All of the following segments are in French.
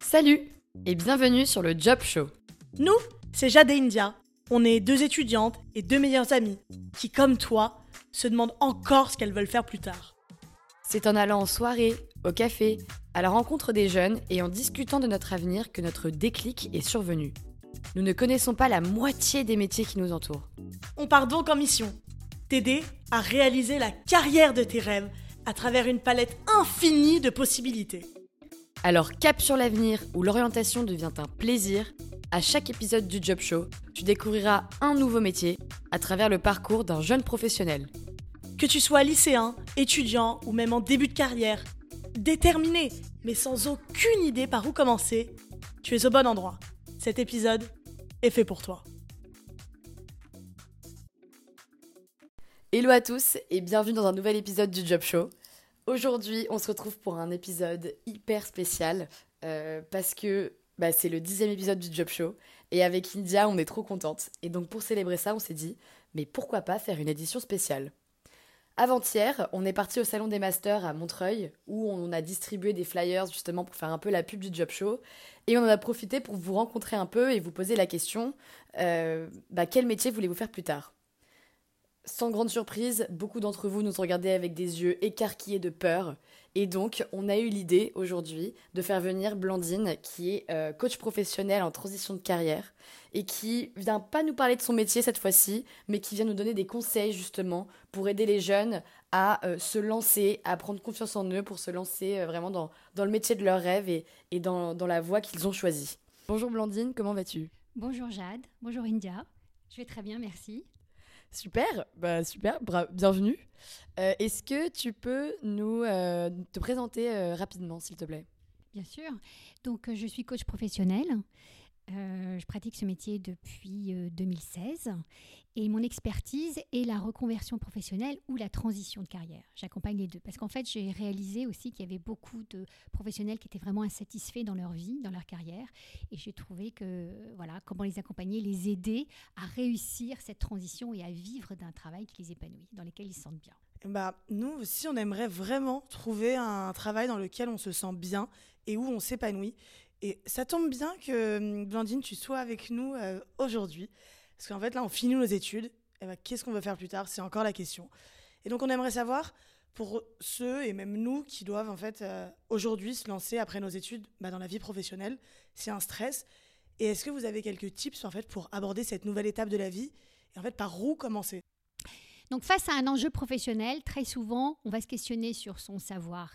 Salut et bienvenue sur le Job Show. Nous, c'est Jade et India. On est deux étudiantes et deux meilleures amies qui, comme toi, se demandent encore ce qu'elles veulent faire plus tard. C'est en allant en soirée, au café, à la rencontre des jeunes et en discutant de notre avenir que notre déclic est survenu. Nous ne connaissons pas la moitié des métiers qui nous entourent. On part donc en mission t'aider à réaliser la carrière de tes rêves à travers une palette infinie de possibilités. Alors cap sur l'avenir où l'orientation devient un plaisir, à chaque épisode du Job Show, tu découvriras un nouveau métier à travers le parcours d'un jeune professionnel. Que tu sois lycéen, étudiant ou même en début de carrière, déterminé mais sans aucune idée par où commencer, tu es au bon endroit. Cet épisode est fait pour toi. Hello à tous et bienvenue dans un nouvel épisode du Job Show. Aujourd'hui, on se retrouve pour un épisode hyper spécial euh, parce que bah, c'est le dixième épisode du Job Show et avec India, on est trop contente. Et donc pour célébrer ça, on s'est dit, mais pourquoi pas faire une édition spéciale? Avant-hier, on est parti au salon des masters à Montreuil où on a distribué des flyers justement pour faire un peu la pub du Job Show et on en a profité pour vous rencontrer un peu et vous poser la question euh, bah, quel métier voulez-vous faire plus tard? Sans grande surprise, beaucoup d'entre vous nous regardaient avec des yeux écarquillés de peur. Et donc, on a eu l'idée aujourd'hui de faire venir Blandine, qui est euh, coach professionnel en transition de carrière, et qui vient pas nous parler de son métier cette fois-ci, mais qui vient nous donner des conseils justement pour aider les jeunes à euh, se lancer, à prendre confiance en eux, pour se lancer euh, vraiment dans, le métier de leurs rêves et, et dans, dans la voie qu'ils ont choisie. Bonjour Blandine, comment vas-tu? Bonjour Jade, bonjour India. Je vais très bien, merci. Super, bah super, bienvenue. Euh, est-ce que tu peux nous euh, te présenter euh, rapidement, s'il te plaît? Bien sûr. Donc, je suis coach professionnel. je pratique ce métier depuis 2016 et mon expertise est la reconversion professionnelle ou la transition de carrière. J'accompagne les deux. Parce qu'en fait, j'ai réalisé aussi qu'il y avait beaucoup de professionnels qui étaient vraiment insatisfaits dans leur vie, dans leur carrière. Et j'ai trouvé que, voilà, comment les accompagner, les aider à réussir cette transition et à vivre d'un travail qui les épanouit, dans lequel ils se sentent bien. Bah, nous aussi, on aimerait vraiment trouver un travail dans lequel on se sent bien et où on s'épanouit. Et ça tombe bien que, hum, Blandine, tu sois avec nous euh, aujourd'hui. Parce qu'en fait, là, on finit nos études. Et ben, qu'est-ce qu'on veut faire plus tard? C'est encore la question. Et donc, on aimerait savoir, pour ceux et même nous qui doivent en fait euh, aujourd'hui se lancer après nos études bah, dans la vie professionnelle, c'est un stress. Et est-ce que vous avez quelques tips en fait pour aborder cette nouvelle étape de la vie? Et en fait par où commencer? Donc face à un enjeu professionnel, très souvent, on va se questionner sur son savoir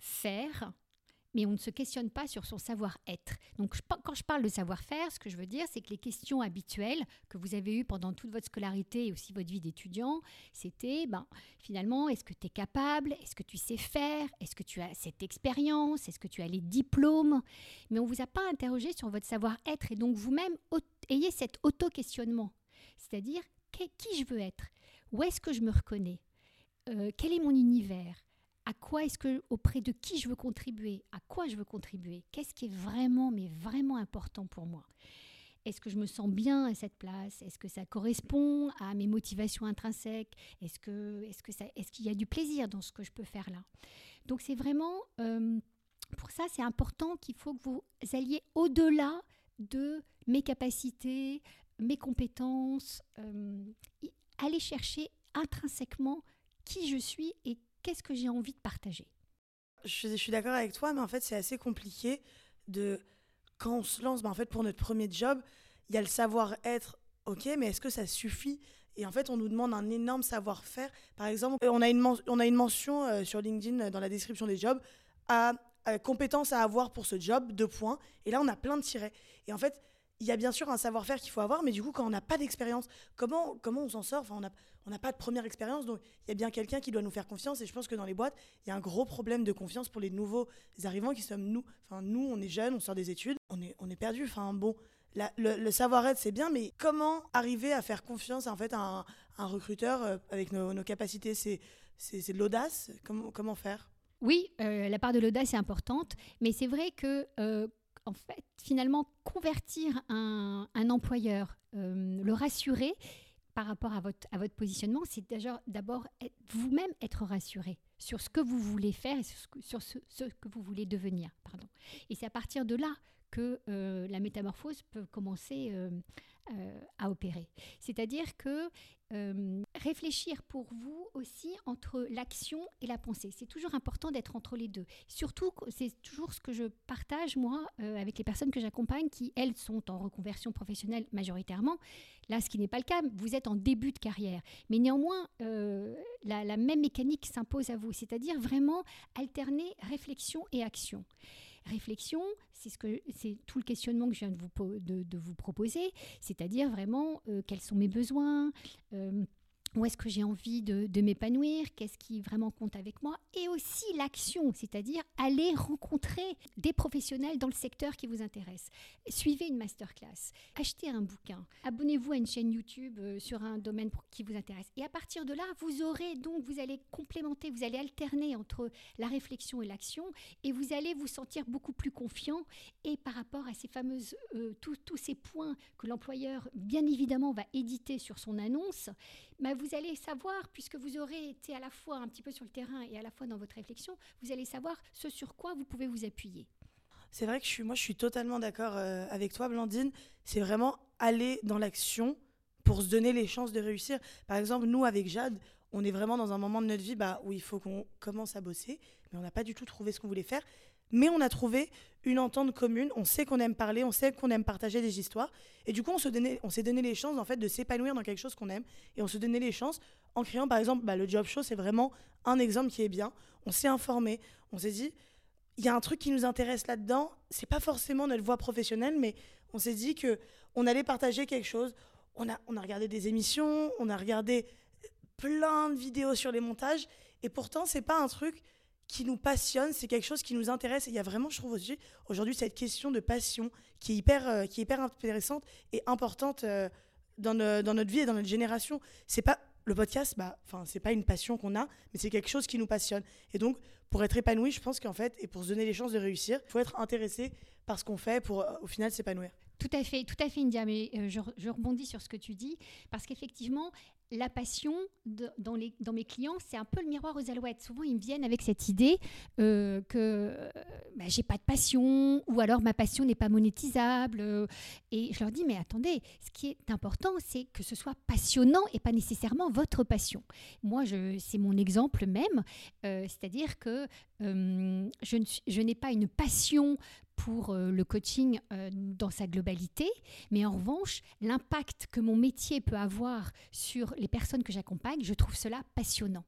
faire, mais on ne se questionne pas sur son savoir-être. Donc quand je parle de savoir-faire, ce que je veux dire, c'est que les questions habituelles que vous avez eues pendant toute votre scolarité et aussi votre vie d'étudiant, c'était ben, finalement, est-ce que tu es capable? Est-ce que tu sais faire? Est-ce que tu as cette expérience? Est-ce que tu as les diplômes? Mais on ne vous a pas interrogé sur votre savoir-être et donc vous-même ayez cet auto-questionnement. C'est-à-dire, qui je veux être? Où est-ce que je me reconnais? Euh, Quel est mon univers? À quoi est-ce que, auprès de qui je veux contribuer, à quoi je veux contribuer, qu'est-ce qui est vraiment, mais vraiment important pour moi? Est-ce que je me sens bien à cette place? Est-ce que ça correspond à mes motivations intrinsèques? Est-ce que, est-ce que ça, est-ce qu'il y a du plaisir dans ce que je peux faire là? Donc c'est vraiment, euh, pour ça, c'est important qu'il faut que vous alliez au-delà de mes capacités, mes compétences, euh, aller chercher intrinsèquement qui je suis et qu'est-ce que j'ai envie de partager? Je, suis d'accord avec toi, mais en fait, c'est assez compliqué de. Quand on se lance, ben, en fait, pour notre premier job, il y a le savoir-être, ok, mais est-ce que ça suffit? Et en fait, on nous demande un énorme savoir-faire. Par exemple, on a une, on a une mention euh, sur LinkedIn euh, dans la description des jobs à, à compétences à avoir pour ce job, deux points. Et là, on a plein de tirets. Et en fait, il y a bien sûr un savoir-faire qu'il faut avoir, mais du coup, quand on n'a pas d'expérience, comment, comment on s'en sort? Enfin, On n'a pas de première expérience, donc il y a bien quelqu'un qui doit nous faire confiance. Et je pense que dans les boîtes, il y a un gros problème de confiance pour les nouveaux arrivants qui sommes nous. Enfin, nous, on est jeunes, on sort des études, on est, on est perdu. Enfin, bon, le, savoir-être, c'est bien, mais comment arriver à faire confiance en fait, à un, recruteur euh, avec nos, capacités? C'est de l'audace? Comment, comment faire? Oui, euh, la part de l'audace est importante, mais c'est vrai que euh, en fait, finalement, convertir un, employeur, euh, le rassurer, par rapport à votre, positionnement, c'est d'abord vous-même être rassuré sur ce que vous voulez faire et sur ce, que vous voulez devenir. Et c'est à partir de là que euh, la métamorphose peut commencer euh, à opérer. C'est-à-dire que réfléchir pour vous aussi entre l'action et la pensée. C'est toujours important d'être entre les deux. Surtout, c'est toujours ce que je partage, moi, euh, avec les personnes que j'accompagne, qui, elles, sont en reconversion professionnelle majoritairement. Là, ce qui n'est pas le cas, vous êtes en début de carrière. Mais néanmoins, la, la même mécanique s'impose à vous, c'est-à-dire vraiment alterner réflexion et action réflexion, c'est ce que c'est tout le questionnement que je viens de vous, de, vous proposer, c'est-à-dire vraiment euh, quels sont mes besoins, euh, où est-ce que j'ai envie de, m'épanouir, qu'est-ce qui vraiment compte avec moi, et aussi l'action, c'est-à-dire aller rencontrer des professionnels dans le secteur qui vous intéresse. Suivez une masterclass, achetez un bouquin, abonnez-vous à une chaîne YouTube euh, sur un domaine qui vous intéresse. Et à partir de là, vous aurez donc, vous allez complémenter, vous allez alterner entre la réflexion et l'action, et vous allez vous sentir beaucoup plus confiant. Et par rapport à ces fameuses, euh, tous ces points que l'employeur, bien évidemment, va éditer sur son annonce, bah, vous allez savoir, puisque vous aurez été à la fois un petit peu sur le terrain et à la fois dans votre réflexion, vous allez savoir ce sur quoi vous pouvez vous appuyer. C'est vrai que moi, je suis totalement d'accord euh, avec toi, Blandine. C'est vraiment aller dans l'action pour se donner les chances de réussir. Par exemple, nous, avec Jade, on est vraiment dans un moment de notre vie bah, où il faut qu'on commence à bosser, mais on n'a pas du tout trouvé ce qu'on voulait faire mais on a trouvé une entente commune. On sait qu'on aime parler, on sait qu'on aime partager des histoires. Et du coup, on s'est donné, on donné les chances en fait de s'épanouir dans quelque chose qu'on aime. Et on se donnait les chances en créant, par exemple, bah, le Job Show, c'est vraiment un exemple qui est bien. On s'est informé, on s'est dit, il y a un truc qui nous intéresse là-dedans. C'est pas forcément notre voie professionnelle, mais on s'est dit que on allait partager quelque chose. On a, on a regardé des émissions, on a regardé plein de vidéos sur les montages, et pourtant, c'est pas un truc qui nous passionne, c'est quelque chose qui nous intéresse. Et il y a vraiment, je trouve aussi, aujourd'hui, cette question de passion qui est hyper, euh, qui est hyper intéressante et importante euh, dans, dans, notre vie et dans notre génération. C'est pas le podcast, bah, enfin, c'est pas une passion qu'on a, mais c'est quelque chose qui nous passionne. Et donc, pour être épanoui, je pense qu'en fait, et pour se donner les chances de réussir, il faut être intéressé par ce qu'on fait pour, euh, au final, s'épanouir. Tout à fait, tout à fait, India. Mais je, rebondis sur ce que tu dis parce qu'effectivement, la passion dans, les, dans, mes clients, c'est un peu le miroir aux alouettes. Souvent, ils me viennent avec cette idée euh, que euh, bah, j'ai pas de passion, ou alors ma passion n'est pas monétisable. Euh, et je leur dis, mais attendez, ce qui est important, c'est que ce soit passionnant et pas nécessairement votre passion. Moi, c'est mon exemple même, c'est-à-dire que je, je n'ai pas une passion pour euh, le coaching euh, dans sa globalité, mais en revanche, l'impact que mon métier peut avoir sur les personnes que j'accompagne, je trouve cela passionnant.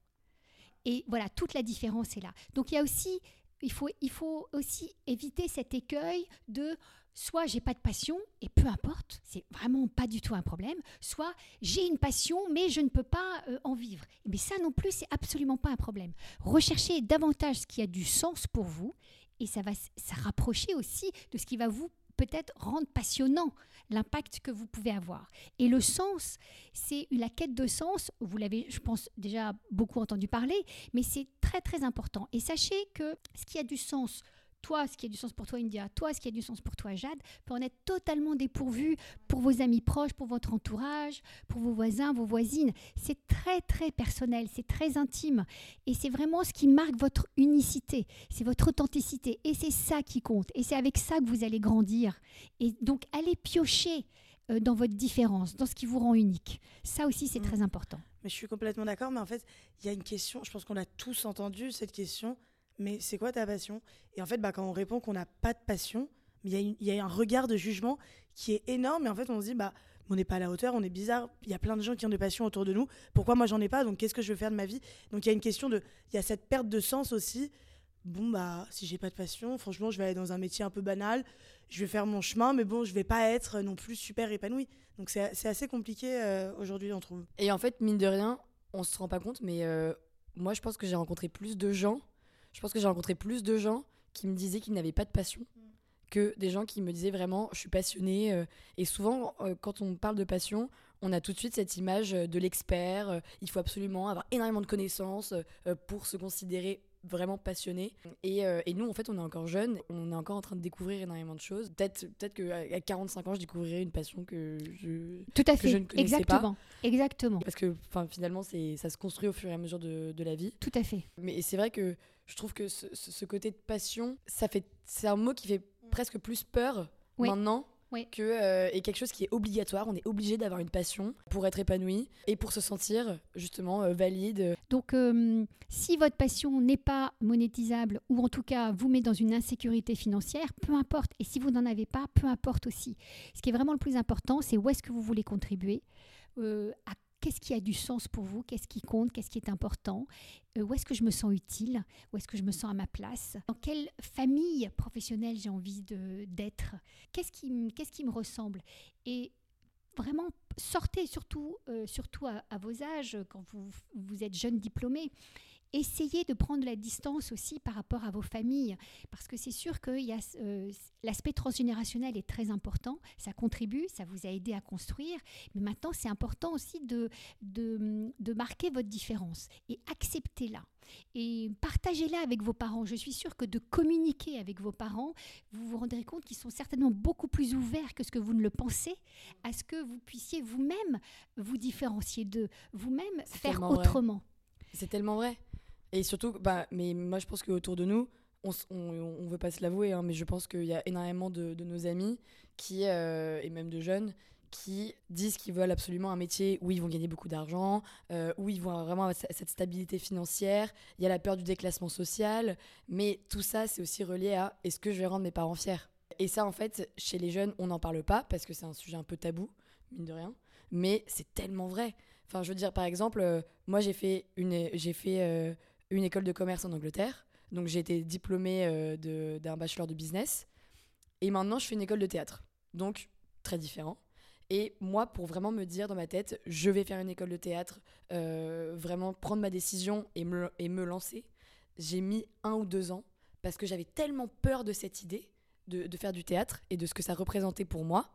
Et voilà, toute la différence est là. Donc il y a aussi, il faut, il faut aussi éviter cet écueil de soit j'ai pas de passion et peu importe, c'est vraiment pas du tout un problème, soit j'ai une passion mais je ne peux pas euh, en vivre. Mais ça non plus, c'est absolument pas un problème. Recherchez davantage ce qui a du sens pour vous et ça va se rapprocher aussi de ce qui va vous peut-être rendre passionnant l'impact que vous pouvez avoir. Et le sens, c'est la quête de sens, vous l'avez, je pense, déjà beaucoup entendu parler, mais c'est très très important. Et sachez que ce qui a du sens toi, ce qui a du sens pour toi, India, toi, ce qui a du sens pour toi, Jade, peut en être totalement dépourvu pour vos amis proches, pour votre entourage, pour vos voisins, vos voisines. C'est très, très personnel, c'est très intime. Et c'est vraiment ce qui marque votre unicité, c'est votre authenticité. Et c'est ça qui compte. Et c'est avec ça que vous allez grandir. Et donc, allez piocher euh, dans votre différence, dans ce qui vous rend unique. Ça aussi, c'est mmh. très important. Mais je suis complètement d'accord, mais en fait, il y a une question, je pense qu'on a tous entendu cette question, mais c'est quoi ta passion? Et en fait, bah, quand on répond qu'on n'a pas de passion, il y, a un regard de jugement qui est énorme. Et en fait, on se dit, bah, on n'est pas à la hauteur, on est bizarre. Il y a plein de gens qui ont des passions autour de nous. Pourquoi moi, j'en ai pas? Donc, qu'est-ce que je veux faire de ma vie? Donc, il y a une question de. Il y a cette perte de sens aussi. Bon, bah, si j'ai pas de passion, franchement, je vais aller dans un métier un peu banal. Je vais faire mon chemin, mais bon, je vais pas être non plus super épanoui. Donc, c'est assez compliqué euh, aujourd'hui, on trouve. Et en fait, mine de rien, on se rend pas compte, mais euh, moi, je pense que j'ai rencontré plus de gens je pense que j'ai rencontré plus de gens qui me disaient qu'ils n'avaient pas de passion mm. que des gens qui me disaient vraiment je suis passionné. Euh, et souvent, euh, quand on parle de passion, on a tout de suite cette image de l'expert. Euh, il faut absolument avoir énormément de connaissances pour se considérer vraiment passionné. Et, euh, et, nous, en fait, on est encore jeunes, on est encore en train de découvrir énormément de choses. Peut-être peut qu'à 45 ans, je découvrirai une passion que je, Tout à fait. je ne connaissais Exactement. pas. Exactement. Parce que finalement, ça se construit au fur et à mesure de, de la vie. Tout à fait. Mais c'est vrai que je trouve que ce, ce, côté de passion, ça fait, c'est un mot qui fait presque plus peur Oui. maintenant Oui. que euh, et quelque chose qui est obligatoire. On est obligé d'avoir une passion pour être épanoui et pour se sentir justement euh, valide. Donc, euh, si votre passion n'est pas monétisable ou en tout cas vous met dans une insécurité financière, peu importe. Et si vous n'en avez pas, peu importe aussi. Ce qui est vraiment le plus important, c'est où est-ce que vous voulez contribuer, à qu'est-ce qui a du sens pour vous, qu'est-ce qui compte, qu'est-ce qui est important, euh, où est-ce que je me sens utile, où est-ce que je me sens à ma place, dans quelle famille professionnelle j'ai envie d'être, qu'est-ce qui, qu'est-ce qui me ressemble? Et vraiment, sortez surtout, euh, surtout à, à vos âges, quand vous, vous êtes jeune diplômé. Essayez de prendre la distance aussi par rapport à vos familles, parce que c'est sûr que euh, l'aspect transgénérationnel est très important, ça contribue, ça vous a aidé à construire, mais maintenant c'est important aussi de, de, de marquer votre différence et acceptez-la. Et partagez-la avec vos parents. Je suis sûre que de communiquer avec vos parents, vous vous rendrez compte qu'ils sont certainement beaucoup plus ouverts que ce que vous ne le pensez, à ce que vous puissiez vous-même vous différencier d'eux, vous-même faire autrement. C'est tellement vrai. Et surtout, bah, mais moi je pense qu'autour de nous, on, on veut pas se l'avouer, hein, mais je pense qu'il y a énormément de, de nos amis qui, euh, et même de jeunes qui disent qu'ils veulent absolument un métier où ils vont gagner beaucoup d'argent, euh, où ils vont vraiment avoir ce- cette stabilité financière. Il y a la peur du déclassement social, mais tout ça, c'est aussi relié à est-ce que je vais rendre mes parents fiers? Et ça, en fait, chez les jeunes, on n'en parle pas parce que c'est un sujet un peu tabou, mine de rien, mais c'est tellement vrai. Enfin, je veux dire, par exemple, euh, moi, j'ai fait une, j'ai fait une école de commerce en Angleterre. Donc, j'ai été diplômée euh, d'un bachelor de business. Et maintenant, je fais une école de théâtre. Donc, très différent. Et moi, pour vraiment me dire dans ma tête, je vais faire une école de théâtre, euh, vraiment prendre ma décision et me, et me lancer, j'ai mis un ou deux ans parce que j'avais tellement peur de cette idée de, de faire du théâtre et de ce que ça représentait pour moi.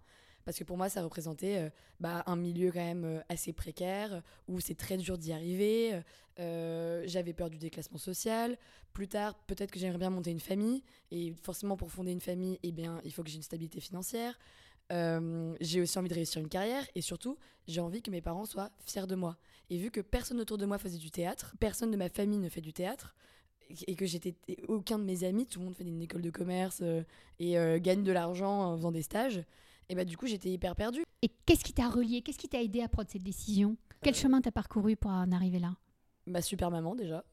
Parce que pour moi, ça représentait euh, bah, un milieu quand même euh, assez précaire, où c'est très dur d'y arriver. Euh, J'avais peur du déclassement social. Plus tard, peut-être que j'aimerais bien monter une famille. Et forcément, pour fonder une famille, eh bien, il faut que j'ai une stabilité financière. J'ai aussi envie de réussir une carrière. Et surtout, j'ai envie que mes parents soient fiers de moi. Et vu que personne autour de moi faisait du théâtre, personne de ma famille ne fait du théâtre, et que j'étais aucun de mes amis, tout le monde fait une école de commerce et gagne de l'argent en faisant des stages, et bah du coup j'étais hyper perdue. Et qu'est-ce qui t'a relié? Qu'est-ce qui t'a aidé à prendre cette décision? Quel chemin t'as parcouru pour en arriver là? Ma super maman déjà.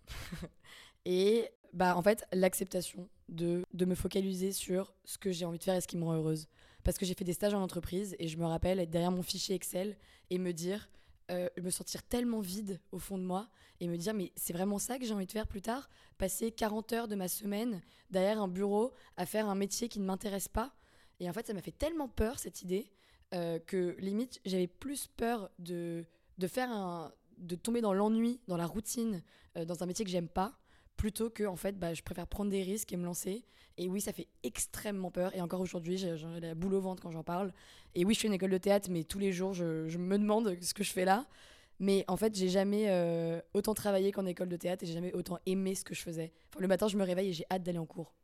et bah en fait l'acceptation de, de me focaliser sur ce que j'ai envie de faire et ce qui me rend heureuse. Parce que j'ai fait des stages en entreprise et je me rappelle être derrière mon fichier Excel et me dire, euh, me sentir tellement vide au fond de moi et me dire mais c'est vraiment ça que j'ai envie de faire plus tard? Passer 40 heures de ma semaine derrière un bureau à faire un métier qui ne m'intéresse pas. Et en fait ça m'a fait tellement peur cette idée euh, que limite j'avais plus peur de, de faire un de tomber dans l'ennui, dans la routine, euh, dans un métier que j'aime pas, plutôt que en fait bah, je préfère prendre des risques et me lancer. Et oui, ça fait extrêmement peur. Et encore aujourd'hui, j'ai la boule au ventre quand j'en parle. Et oui, je fais une école de théâtre, mais tous les jours, je, me demande ce que je fais là. Mais en fait, j'ai jamais euh, autant travaillé qu'en école de théâtre et j'ai jamais autant aimé ce que je faisais. Le matin, je me réveille et j'ai hâte d'aller en cours.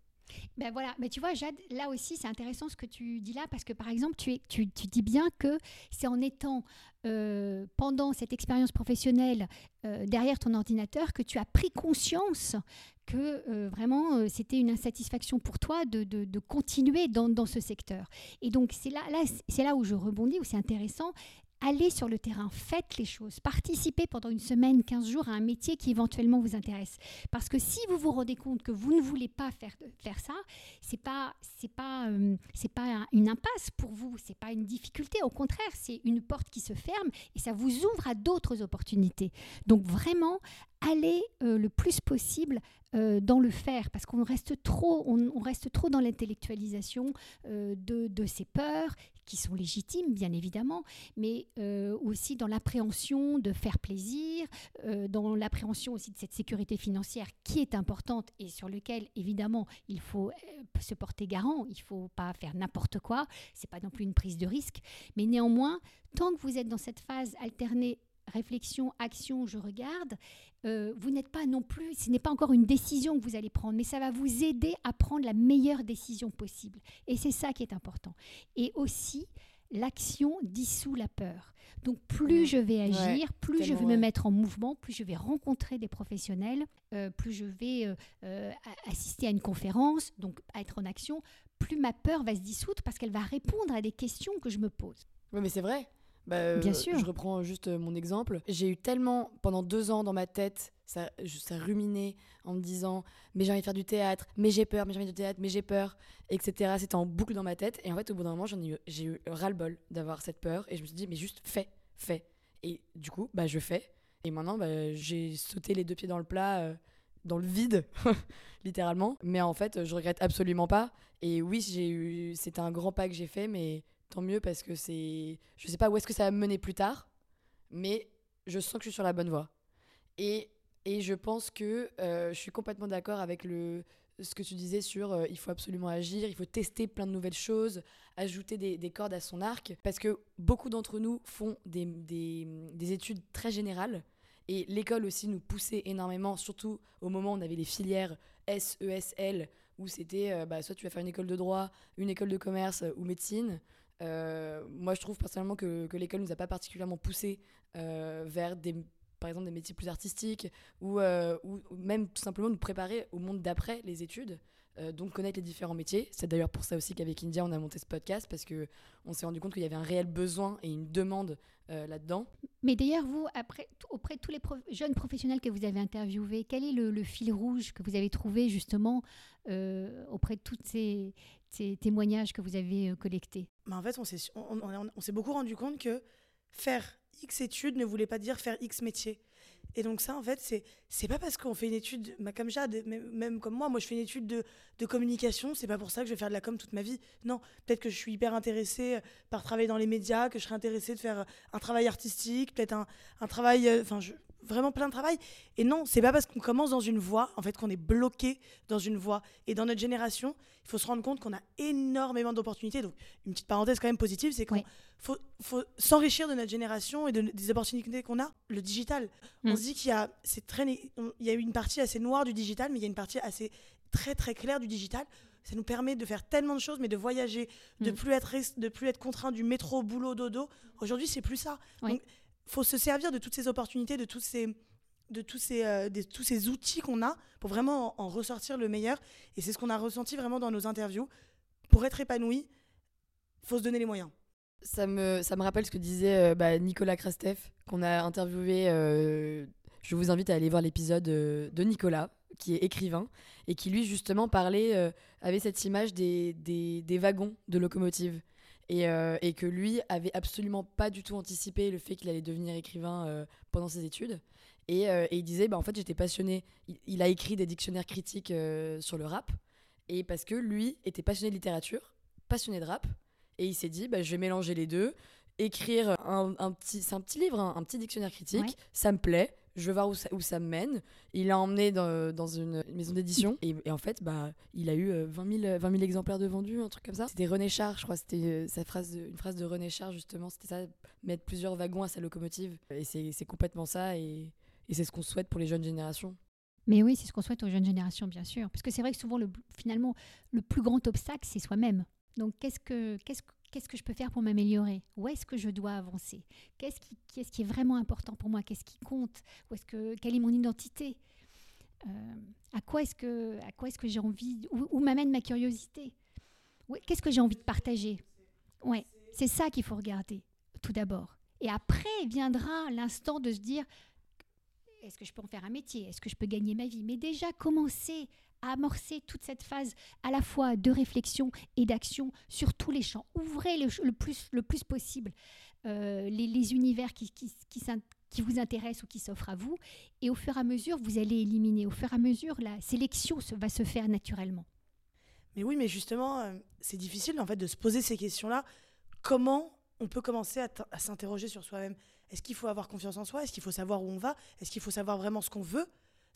Ben voilà, mais tu vois, Jade, là aussi, c'est intéressant ce que tu dis là, parce que par exemple, tu, es, tu, tu dis bien que c'est en étant euh, pendant cette expérience professionnelle euh, derrière ton ordinateur que tu as pris conscience que euh, vraiment c'était une insatisfaction pour toi de, de, de continuer dans, dans, ce secteur. Et donc c'est là, là, c'est là où je rebondis, où c'est intéressant. Allez sur le terrain, faites les choses, participez pendant une semaine, 15 jours à un métier qui éventuellement vous intéresse. Parce que si vous vous rendez compte que vous ne voulez pas faire, faire ça, c'est pas c'est pas euh, c'est pas une impasse pour vous, c'est pas une difficulté. Au contraire, c'est une porte qui se ferme et ça vous ouvre à d'autres opportunités. Donc vraiment, allez euh, le plus possible euh, dans le faire parce qu'on reste trop on, reste trop dans l'intellectualisation de, de ces peurs qui sont légitimes bien évidemment mais euh, aussi dans l'appréhension de faire plaisir euh, dans l'appréhension aussi de cette sécurité financière qui est importante et sur lequel évidemment il faut euh, se porter garant. Il faut pas faire n'importe quoi. C'est pas non plus une prise de risque. Mais néanmoins tant que vous êtes dans cette phase alternée réflexion, action, je regarde, euh, vous n'êtes pas non plus, ce n'est pas encore une décision que vous allez prendre, mais ça va vous aider à prendre la meilleure décision possible. Et c'est ça qui est important. Et aussi, l'action dissout la peur. Donc plus je vais Ouais, agir, plus je vais me mettre en mouvement, plus je vais rencontrer des professionnels, euh, plus je vais euh, euh, assister à une conférence, donc être en action, plus ma peur va se dissoudre parce qu'elle va répondre à des questions que je me pose. Oui, mais c'est vrai. Bah, euh, Bien sûr. Je reprends juste euh, mon exemple. J'ai eu tellement, pendant deux ans dans ma tête, ça, ruminait en me disant Mais j'ai envie de faire du théâtre, mais j'ai peur, mais j'ai envie de faire du théâtre, mais j'ai peur, etc. C'était en boucle dans ma tête. Et en fait, au bout d'un moment, j'en ai eu, j'ai eu ras-le-bol d'avoir cette peur. Et je me suis dit Mais juste fais, fais. Et du coup, bah, je fais. Et maintenant, bah, j'ai sauté les deux pieds dans le plat, euh, dans le vide, littéralement. Mais en fait, je regrette absolument pas. Et oui, j'ai eu, c'était un grand pas que j'ai fait, mais tant mieux parce que c'est, je sais pas où est-ce que ça va me mener plus tard, mais je sens que je suis sur la bonne voie. Et, et je pense que euh, je suis complètement d'accord avec le, ce que tu disais sur euh, il faut absolument agir, il faut tester plein de nouvelles choses, ajouter des, des cordes à son arc, parce que beaucoup d'entre nous font des, des, des études très générales. Et l'école aussi nous poussait énormément, surtout au moment où on avait les filières S, E, S, L, où c'était euh, bah, soit tu vas faire une école de droit, une école de commerce ou médecine. Euh, moi, je trouve personnellement que, que l'école nous a pas particulièrement poussé euh, vers des, par exemple, des métiers plus artistiques ou, euh, ou ou même tout simplement nous préparer au monde d'après les études. donc connaître les différents métiers. C'est d'ailleurs pour ça aussi qu'avec India, on a monté ce podcast parce que on s'est rendu compte qu'il y avait un réel besoin et une demande là-dedans. Mais d'ailleurs, vous, après, auprès de tous les jeunes professionnels que vous avez interviewés, quel est le, fil rouge que vous avez trouvé justement auprès de tous ces, ces témoignages que vous avez euh, collectés Mais en fait, on s'est, beaucoup rendu compte que faire X études ne voulait pas dire faire X métier. Et donc ça, en fait, c'est, c'est pas parce qu'on fait une étude, bah, comme Jade, même, comme moi, moi je fais une étude de, de communication, c'est pas pour ça que je vais faire de la com toute ma vie. Non, peut-être que je suis hyper intéressée euh, par travailler dans les médias, que je serais intéressée de faire euh, un travail artistique, peut-être un, travail, euh, enfin, je- vraiment plein de travail. Et non, c'est pas parce qu'on commence dans une voie, en fait, qu'on est bloqué dans une voie. Et dans notre génération, il faut se rendre compte qu'on a énormément d'opportunités. Donc, une petite parenthèse quand même positive, c'est Ouais. faut, faut s'enrichir de notre génération et de, des opportunités qu'on a. Le digital, on Mm. se dit qu'il y a, c'est très, il y a une partie assez noire du digital, mais il y a une partie assez très très claire du digital. Ça nous permet de faire tellement de choses, mais de voyager, de Mm. plus être res- de plus être contraint du métro, boulot, dodo. Aujourd'hui, c'est plus ça. Donc, faut se servir de toutes ces opportunités, de tous ces de tous ces, euh, tous ces outils qu'on a pour vraiment en, ressortir le meilleur. Et c'est ce qu'on a ressenti vraiment dans nos interviews. Pour être épanoui, faut se donner les moyens. Ça me, ça me rappelle ce que disait euh, bah, Nicolas Krastef, qu'on a interviewé. euh, je vous invite à aller voir l'épisode de Nicolas, qui est écrivain, et qui lui, justement, parlait, avait cette image des, des, des wagons de locomotive. Et, euh, et que lui avait absolument pas du tout anticipé le fait qu'il allait devenir écrivain euh, pendant ses études. Et, euh, et il disait, bah, en fait, j'étais passionné. Il, il a écrit des dictionnaires critiques sur le rap. Et parce que lui était passionné de littérature, passionné de rap. Et il s'est dit, bah, je vais mélanger les deux, écrire un, un petit, c'est un petit livre, hein, un petit dictionnaire critique. Ouais. Ça me plaît. Je veux voir où ça, où ça me mène. Il l'a emmené dans, dans une maison d'édition. Et, en fait, bah, il a eu euh, 20 000, 20 000 exemplaires de vendus, un truc comme ça. C'était René Char, je crois. C'était euh, sa phrase, une phrase de René Char, justement. C'était ça, mettre plusieurs wagons à sa locomotive. Et c'est complètement ça. Et, et c'est ce qu'on souhaite pour les jeunes générations. Mais oui, c'est ce qu'on souhaite aux jeunes générations, bien sûr. Parce que c'est vrai que souvent, le, finalement, le plus grand obstacle, c'est soi-même. Donc, qu'est-ce que, qu'est-ce, que- qu'est-ce que je peux faire pour m'améliorer? Où est-ce que je dois avancer? Qu'est-ce qui, est vraiment important pour moi? Qu'est-ce qui compte? Où est-ce que, Quelle est mon identité? Euh, À quoi est-ce que, à quoi est-ce que j'ai envie Où, où m'amène ma curiosité? Qu'est-ce que j'ai envie de partager? Ouais, c'est ça qu'il faut regarder, tout d'abord. Et après viendra l'instant de se dire est-ce que je peux en faire un métier? Est-ce que je peux gagner ma vie? Mais déjà, commencer amorcer toute cette phase à la fois de réflexion et d'action sur tous les champs. Ouvrez le, plus, le plus possible euh, les, univers qui, vous intéressent ou qui s'offrent à vous. Et au fur et à mesure, vous allez éliminer. Au fur et à mesure, la sélection va se faire naturellement. Mais oui, mais justement, euh, c'est difficile en fait de se poser ces questions-là. Comment on peut commencer à, à s'interroger sur soi-même? Est-ce qu'il faut avoir confiance en soi? Est-ce qu'il faut savoir où on va? Est-ce qu'il faut savoir vraiment ce qu'on veut?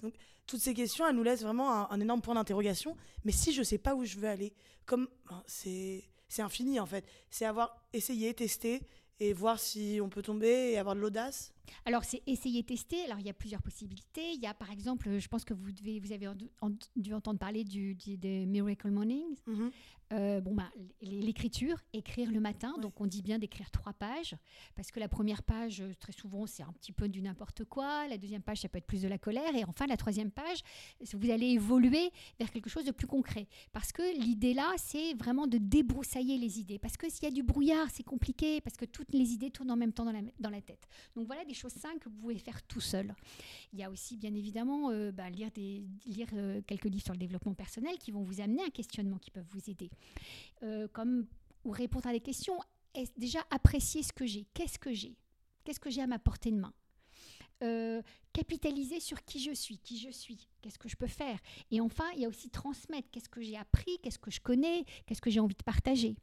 Donc, toutes ces questions, elles nous laissent vraiment un, énorme point d'interrogation. Mais si je sais pas où je veux aller, comme ben, c'est infini en fait. C'est avoir essayé, testé et voir si on peut tomber et avoir de l'audace. Alors, c'est essayer, tester. Alors, il y a plusieurs possibilités. Il y a, par exemple, je pense que vous, devez, vous avez dû entendre parler du, des Miracle Mornings. Mhm. Euh, bon, bah, l'écriture, écrire le matin. Donc, on dit bien d'écrire trois pages. Parce que la première page, euh, très souvent, c'est un petit peu du n'importe quoi. La deuxième page, ça peut être plus de la colère. Et enfin, la troisième page, vous allez évoluer vers quelque chose de plus concret. Parce que l'idée là, c'est vraiment de débroussailler les idées. Parce que s'il y a du brouillard, c'est compliqué. Parce que toutes les idées tournent en même temps dans la, dans la tête. Donc, voilà des choses simples que vous pouvez faire tout seul. Il y a aussi, bien évidemment, euh, bah, lire, des, lire quelques livres sur le développement personnel qui vont vous amener un questionnement, qui peuvent vous aider. Euh, comme ou répondre à des questions, déjà apprécier ce que j'ai. Qu'est-ce que j'ai? Qu'est-ce que j'ai à ma portée de main? Euh, capitaliser sur qui je suis, qui je suis, qu'est-ce que je peux faire? Et enfin, il y a aussi transmettre, qu'est-ce que j'ai appris, qu'est-ce que je connais, qu'est-ce que j'ai envie de partager?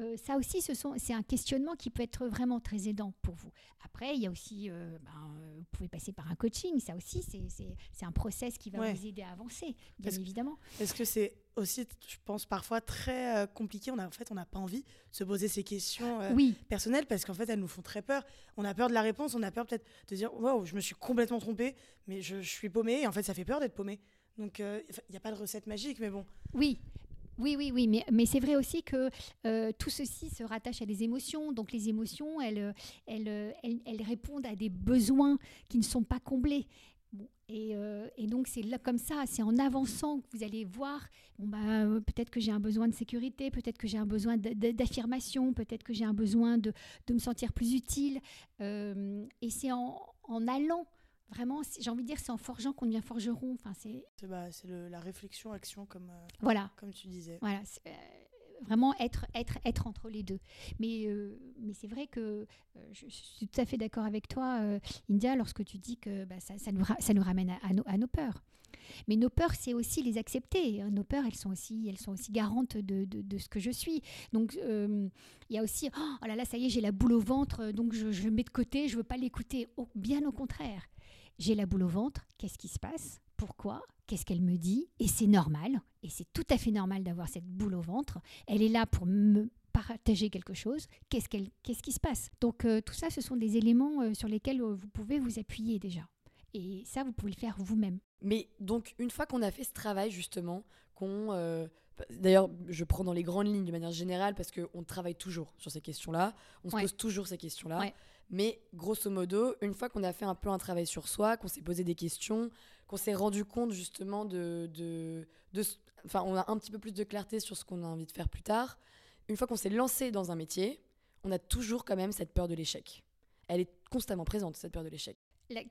Euh, ça aussi, c'est un questionnement qui peut être vraiment très aidant pour vous. Après, il y a aussi, euh, ben, euh, vous pouvez passer par un coaching, ça aussi, c'est un process qui va vous aider à avancer, bien évidemment. Est-ce que c'est aussi, je pense, parfois très compliqué? On a, En fait, on n'a pas envie de se poser ces questions personnelles parce qu'en fait, elles nous font très peur. On a peur de la réponse, on a peur peut-être de dire Waouh, je me suis complètement trompée, mais je, je suis paumée. Et en fait, ça fait peur d'être paumée. Donc, il n'y a pas de recette magique, mais bon. Oui, oui, oui, oui, mais, mais c'est vrai aussi que euh, tout ceci se rattache à des émotions. Donc les émotions, elles, elles, elles, répondent à des besoins qui ne sont pas comblés. et, euh, et, donc c'est là comme ça, c'est en avançant que vous allez voir, bon bah, euh, peut-être que j'ai un besoin de sécurité, peut-être que j'ai un besoin d'affirmation, peut-être que j'ai un besoin de, de, me sentir plus utile. et c'est en, en allant Vraiment, j'ai envie de dire, c'est en forgeant qu'on devient forgeron. Enfin, c'est bah, la réflexion, action, comme, euh, voilà. comme tu disais. Voilà, euh, vraiment être, être, être entre les deux. Mais, euh, mais c'est vrai que je, suis tout à fait d'accord avec toi, India, lorsque tu dis que bah, ça, ça, nous ça nous ramène à, nos, à, nos, peurs. Mais nos peurs, c'est aussi les accepter. Nos peurs, elles sont aussi, elles sont aussi garantes de, de, de ce que je suis. Donc, il y a aussi, oh là là, ça y est, j'ai la boule au ventre, donc je, je le mets de côté, je ne veux pas l'écouter. bien au contraire j'ai la boule au ventre, qu'est-ce qui se passe? Pourquoi? Qu'est-ce qu'elle me dit? Et c'est normal, et c'est tout à fait normal d'avoir cette boule au ventre. Elle est là pour me partager quelque chose. Qu'est-ce, qu'elle, qu'est-ce qui se passe? Donc euh, tout ça, ce sont des éléments euh, sur lesquels euh, vous pouvez vous appuyer déjà. Et ça, vous pouvez le faire vous-même. Mais donc, une fois qu'on a fait ce travail, justement, qu'on... D'ailleurs, je prends dans les grandes lignes de manière générale parce qu'on travaille toujours sur ces questions-là, on se pose toujours ces questions-là. Mais grosso modo, une fois qu'on a fait un peu un travail sur soi, qu'on s'est posé des questions, qu'on s'est rendu compte justement de, de, Enfin, on a un petit peu plus de clarté sur ce qu'on a envie de faire plus tard. Une fois qu'on s'est lancé dans un métier, on a toujours quand même cette peur de l'échec. Elle est constamment présente, cette peur de l'échec.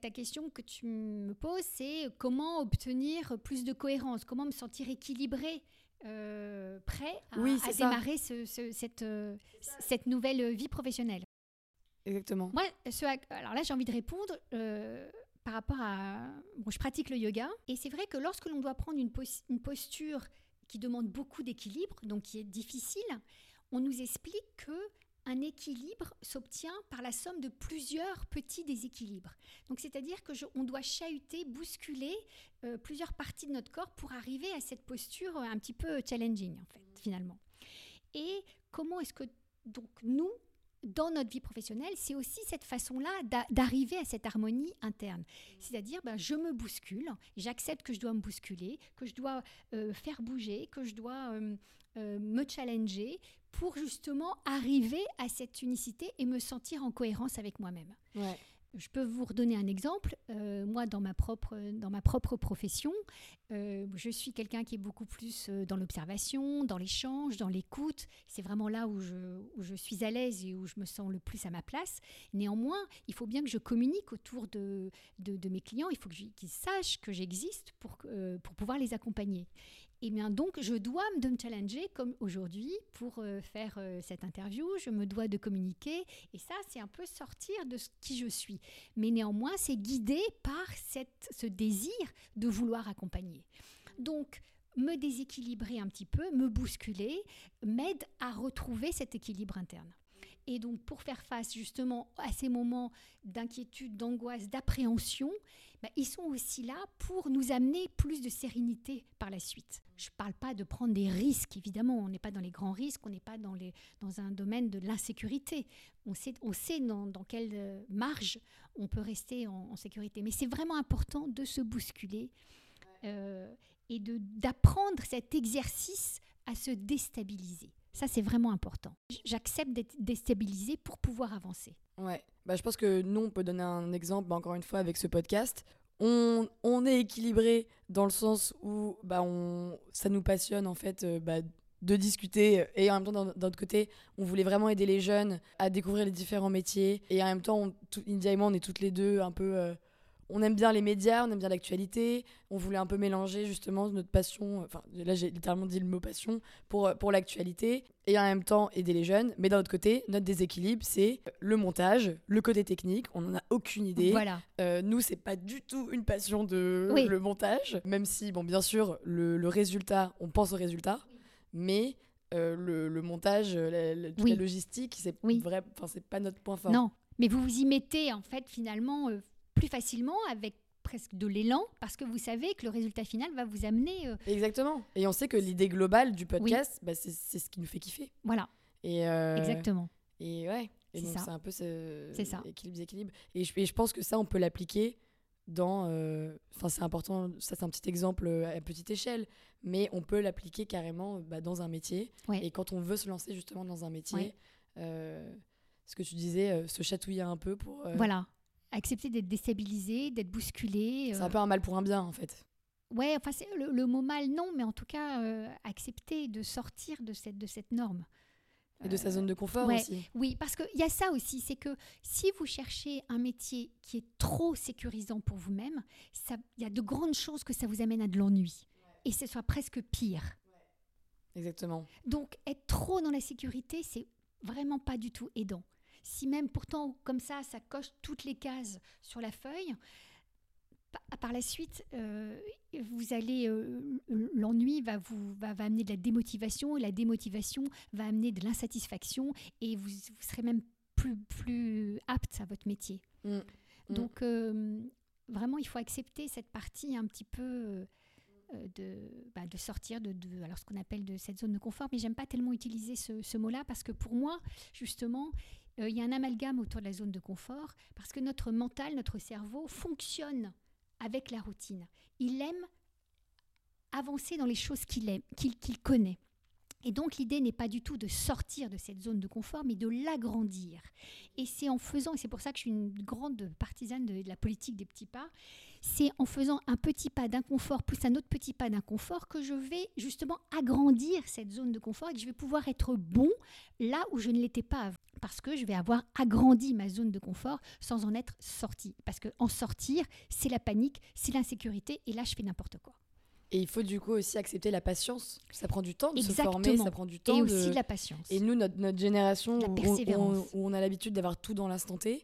ta question que tu me poses, c'est comment obtenir plus de cohérence, comment me sentir équilibré, euh, prêt à, démarrer cette, euh, cette nouvelle vie professionnelle? Exactement. Moi, alors là, j'ai envie de répondre euh, par rapport à. Bon, je pratique le yoga, et c'est vrai que lorsque l'on doit prendre une, posture qui demande beaucoup d'équilibre, donc qui est difficile, on nous explique que un équilibre s'obtient par la somme de plusieurs petits déséquilibres. Donc, c'est-à-dire que on doit chahuter, bousculer euh, plusieurs parties de notre corps pour arriver à cette posture un petit peu challenging, en fait, finalement. Et comment est-ce que donc nous dans notre vie professionnelle, c'est aussi cette façon-là d'arriver à cette harmonie interne. C'est-à-dire, ben, je me bouscule, j'accepte que je dois me bousculer, que je dois euh, faire bouger, que je dois euh, euh, me challenger pour justement arriver à cette unicité et me sentir en cohérence avec moi-même. Je peux vous redonner un exemple. Euh, moi, dans ma propre, dans ma propre profession, euh, je suis quelqu'un qui est beaucoup plus euh, dans l'observation, dans l'échange, dans l'écoute. C'est vraiment là où je, où je suis à l'aise et où je me sens le plus à ma place. Néanmoins, il faut bien que je communique autour de, de, mes clients. Il faut qu'ils sachent que j'existe pour, pour pouvoir les accompagner. Et bien donc, je dois me challenger comme aujourd'hui pour euh, faire euh, cette interview. Je me dois de communiquer. Et ça, c'est un peu sortir de qui je suis. Mais néanmoins, c'est guidé par cette, ce désir de vouloir accompagner. Donc, me déséquilibrer un petit peu, me bousculer, m'aide à retrouver cet équilibre interne. Et donc, pour faire face justement à ces moments d'inquiétude, d'angoisse, d'appréhension, bah, ils sont aussi là pour nous amener plus de sérénité par la suite. Je ne parle pas de prendre des risques, évidemment, on n'est pas dans les grands risques, on n'est pas dans, les, dans un domaine de l'insécurité. On sait, on sait dans, dans quelle euh, marge on peut rester en, en sécurité. Mais c'est vraiment important de se bousculer euh, et d'apprendre cet exercice à se déstabiliser. Ça, c'est vraiment important. J'accepte d'être déstabilisé pour pouvoir avancer. Ouais, bah, je pense que nous, on peut donner un exemple, bah, encore une fois, avec ce podcast. On, on, est équilibré dans le sens où bah, on, ça nous passionne, en fait, euh, bah, de discuter. Et en même temps, d'un autre côté, on voulait vraiment aider les jeunes à découvrir les différents métiers. Et en même temps, on, et moi, on est toutes les deux un peu... Euh, on aime bien les médias, on aime bien l'actualité. On voulait un peu mélanger justement notre passion, enfin là j'ai littéralement dit le mot passion, pour, euh, pour l'actualité et en même temps aider les jeunes. Mais d'un autre côté, notre déséquilibre, c'est le montage, le côté technique. On n'en a aucune idée. Voilà. Euh, nous, c'est pas du tout une passion de le montage, même si, bon, bien sûr, le, résultat, on pense au résultat, mais euh, le, montage, la, logistique, c'est oui. vrai, c'est pas notre point fort. Non, mais vous vous y mettez en fait finalement plus facilement avec presque de l'élan parce que vous savez que le résultat final va vous amener. Euh, Exactement. Et on sait que l'idée globale du podcast, bah, c'est ce qui nous fait kiffer. Voilà. Et euh, Exactement. Et ouais. Et donc c'est un peu ce ça. équilibre, équilibre. Et je, je, pense que ça, on peut l'appliquer dans. Euh, enfin, c'est important. Ça, c'est un petit exemple à petite échelle, mais on peut l'appliquer carrément bah, dans un métier. Et quand on veut se lancer justement dans un métier, ce que tu disais, se chatouiller un peu pour. voilà accepter d'être déstabilisé, d'être bousculé. C'est un euh. peu un mal pour un bien, en fait. Ouais, enfin, c'est le, mot mal, non, mais en tout cas, euh, accepter de sortir de cette, de cette norme. Et de sa zone de confort aussi. Oui, parce qu'il y a ça aussi, c'est que si vous cherchez un métier qui est trop sécurisant pour vous-même, il y a de grandes chances que ça vous amène à de l'ennui. Et ce soit presque pire. Exactement. Donc, être trop dans la sécurité, c'est vraiment pas du tout aidant si même pourtant comme ça, ça coche toutes les cases sur la feuille, par la suite, euh, vous allez, euh, l'ennui va vous va, amener de la démotivation et la démotivation va amener de l'insatisfaction et vous, serez même plus plus apte à votre métier. Mmh. Mmh. Donc euh, vraiment, il faut accepter cette partie un petit peu de, bah, de sortir de, de, alors ce qu'on appelle de cette zone de confort. Mais j'aime pas tellement utiliser ce, ce mot-là parce que pour moi, justement, il y a un amalgame autour de la zone de confort parce que notre mental, notre cerveau fonctionne avec la routine. Il aime avancer dans les choses qu'il aime, qu'il connaît. Et donc l'idée n'est pas du tout de sortir de cette zone de confort, mais de l'agrandir. Et c'est en faisant, et c'est pour ça que je suis une grande partisane de, la politique des petits pas, c'est en faisant un petit pas d'inconfort plus un autre petit pas d'inconfort que je vais justement agrandir cette zone de confort et que je vais pouvoir être bon là où je ne l'étais pas avant. Parce que je vais avoir agrandi ma zone de confort sans en être sorti. Parce qu'en sortir, c'est la panique, c'est l'insécurité, et là je fais n'importe quoi. Et il faut du coup aussi accepter la patience. Ça prend du temps de se former, ça prend du temps. Et aussi la patience. Et nous, notre, notre génération, où, on a l'habitude d'avoir tout dans l'instant T,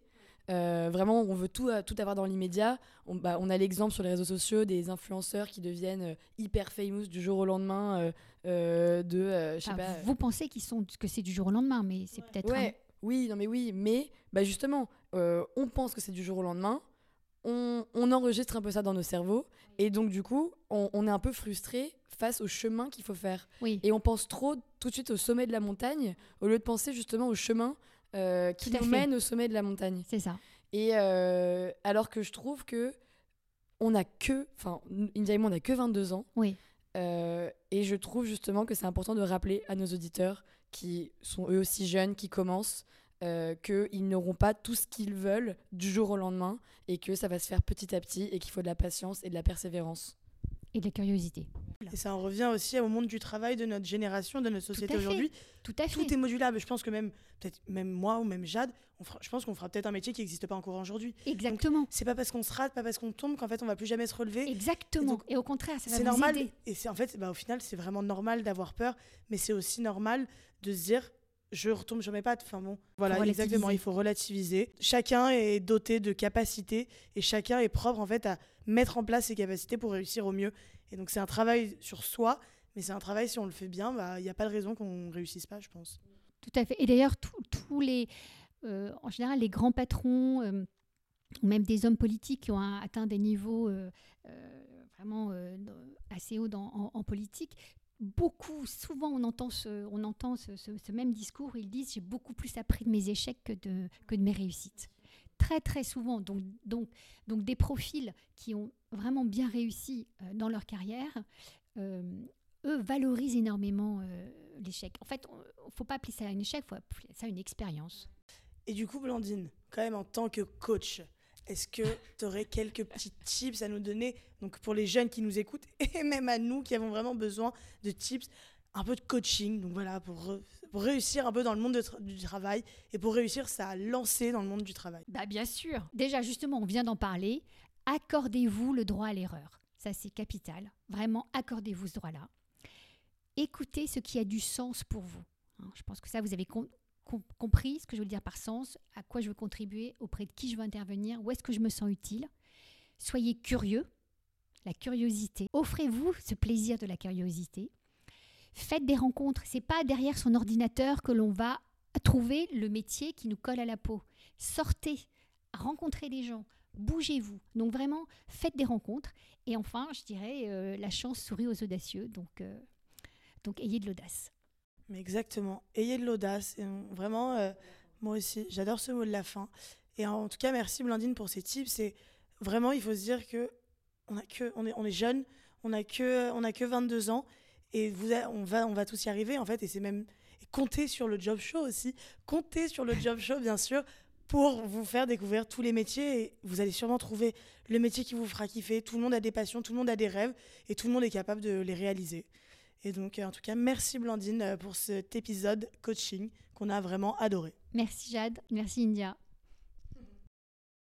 euh, vraiment, on veut tout, tout avoir dans l'immédiat. On, bah, on, a l'exemple sur les réseaux sociaux des influenceurs qui deviennent euh, hyper famous du jour au lendemain. Euh, de, pas, vous pensez qu'ils sont que c'est du jour au lendemain, mais c'est peut-être. Ouais, oui, non mais oui, mais bah justement, on pense que c'est du jour au lendemain. On, on, enregistre un peu ça dans nos cerveaux et donc du coup, on, on est un peu frustré face au chemin qu'il faut faire. Oui. Et on pense trop tout de suite au sommet de la montagne au lieu de penser justement au chemin euh, qui nous mène au sommet de la montagne. C'est ça. Et euh, alors que je trouve que on a que, enfin, India et moi, on a que 22 ans. Oui. Euh, et je trouve justement que c'est important de rappeler à nos auditeurs qui sont eux aussi jeunes, qui commencent, qu'ils n'auront pas tout ce qu'ils veulent du jour au lendemain et que ça va se faire petit à petit et qu'il faut de la patience et de la persévérance. Et de la curiosité. Et ça en revient aussi au monde du travail de notre génération, de notre société aujourd'hui. Tout à fait. Tout est modulable. Je pense que même, peut-être même moi ou même Jade, on je pense qu'on fera peut-être un métier qui n'existe pas encore aujourd'hui. Exactement. C'est pas parce qu'on se rate, pas parce qu'on tombe qu'en fait on va plus jamais se relever. Exactement. Et, au contraire, ça va C'est normal. Et c'est en fait, bah, au final, c'est vraiment normal d'avoir peur, mais c'est aussi normal de se dire je retombe sur mes pattes. Enfin bon, voilà, exactement. Il faut relativiser. Chacun est doté de capacités et chacun est propre en fait à mettre en place ses capacités pour réussir au mieux. Et donc c'est un travail sur soi, mais c'est un travail si on le fait bien, bah, il n'y a pas de raison qu'on réussisse pas, je pense. Tout à fait. Et d'ailleurs, tous les, euh, en général, les grands patrons, euh, ou même des hommes politiques qui ont atteint des niveaux euh, vraiment assez hauts en, politique, beaucoup, souvent on entend ce, on entend ce, même discours, ils disent j'ai beaucoup plus appris de mes échecs que de, que de mes réussites. Très très souvent, donc, donc, donc des profils qui ont vraiment bien réussi dans leur carrière, eux valorisent énormément l'échec. En fait, il ne faut pas appeler ça un échec, il faut appeler ça une expérience. Et du coup, Blandine, quand même en tant que coach, est-ce que tu aurais quelques petits tips à nous donner donc pour les jeunes qui nous écoutent et même à nous qui avons vraiment besoin de tips, un peu de coaching, donc voilà, pour, réussir un peu dans le monde du travail et pour réussir à lancer dans le monde du travail bah Bien sûr. Déjà, justement, on vient d'en parler. Accordez-vous le droit à l'erreur. Ça, c'est capital. Vraiment, accordez-vous ce droit-là. Écoutez ce qui a du sens pour vous. Hein, je pense que ça, vous avez compris ce que je veux dire par sens, à quoi je veux contribuer, auprès de qui je veux intervenir, où est-ce que je me sens utile. Soyez curieux, la curiosité. Offrez-vous ce plaisir de la curiosité. Faites des rencontres. C'est pas derrière son ordinateur que l'on va trouver le métier qui nous colle à la peau. Sortez, rencontrez des gens, bougez-vous. Donc vraiment, faites des rencontres. Et enfin, je dirais, euh, la chance sourit aux audacieux. Donc, euh, donc ayez de l'audace. Mais exactement. Ayez de l'audace. Vraiment, euh, moi aussi, j'adore ce mot de la fin. Et en tout cas, merci Blandine pour ces tips. C'est vraiment, il faut se dire que on a que, on est, on est jeune, on a que, on a que 22 ans et vous, on va, on va tous y arriver en fait. Et c'est même et comptez sur le job show aussi. Comptez sur le job show, bien sûr, pour vous faire découvrir tous les métiers. Et vous allez sûrement trouver le métier qui vous fera kiffer. Tout le monde a des passions, tout le monde a des rêves et tout le monde est capable de les réaliser. Et donc, en tout cas, merci Blandine euh, pour cet épisode coaching qu'on a vraiment adoré. Merci Jade, merci India.